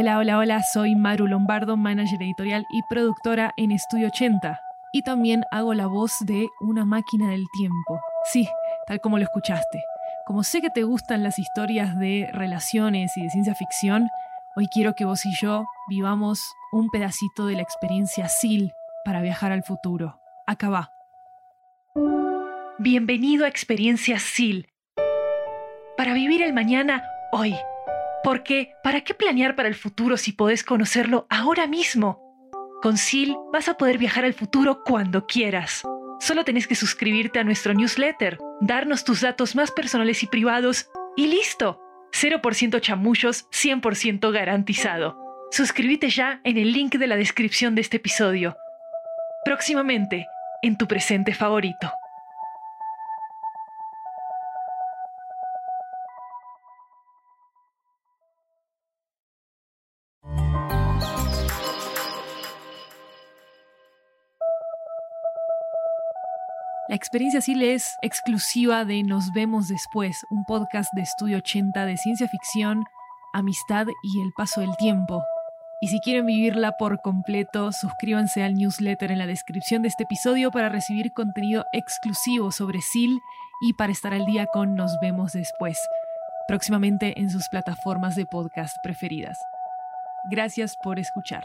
Hola, hola, hola, soy Maru Lombardo, manager editorial y productora en Estudio 80. Y también hago la voz de Una máquina del tiempo. Sí, tal como lo escuchaste. Como sé que te gustan las historias de relaciones y de ciencia ficción, hoy quiero que vos y yo vivamos un pedacito de la experiencia SIL para viajar al futuro. Acá va. Bienvenido a Experiencia SIL. Para vivir el mañana hoy. Porque, ¿para qué planear para el futuro si podés conocerlo ahora mismo? Con SIL vas a poder viajar al futuro cuando quieras. Solo tenés que suscribirte a nuestro newsletter, darnos tus datos más personales y privados y listo. 0% chamullos, 100% garantizado. Suscríbete ya en el link de la descripción de este episodio. Próximamente, en tu presente favorito. La experiencia SIL es exclusiva de Nos vemos después, un podcast de Estudio 80 de ciencia ficción, amistad y el paso del tiempo. Y si quieren vivirla por completo, suscríbanse al newsletter en la descripción de este episodio para recibir contenido exclusivo sobre SIL y para estar al día con Nos vemos después, próximamente en sus plataformas de podcast preferidas. Gracias por escuchar.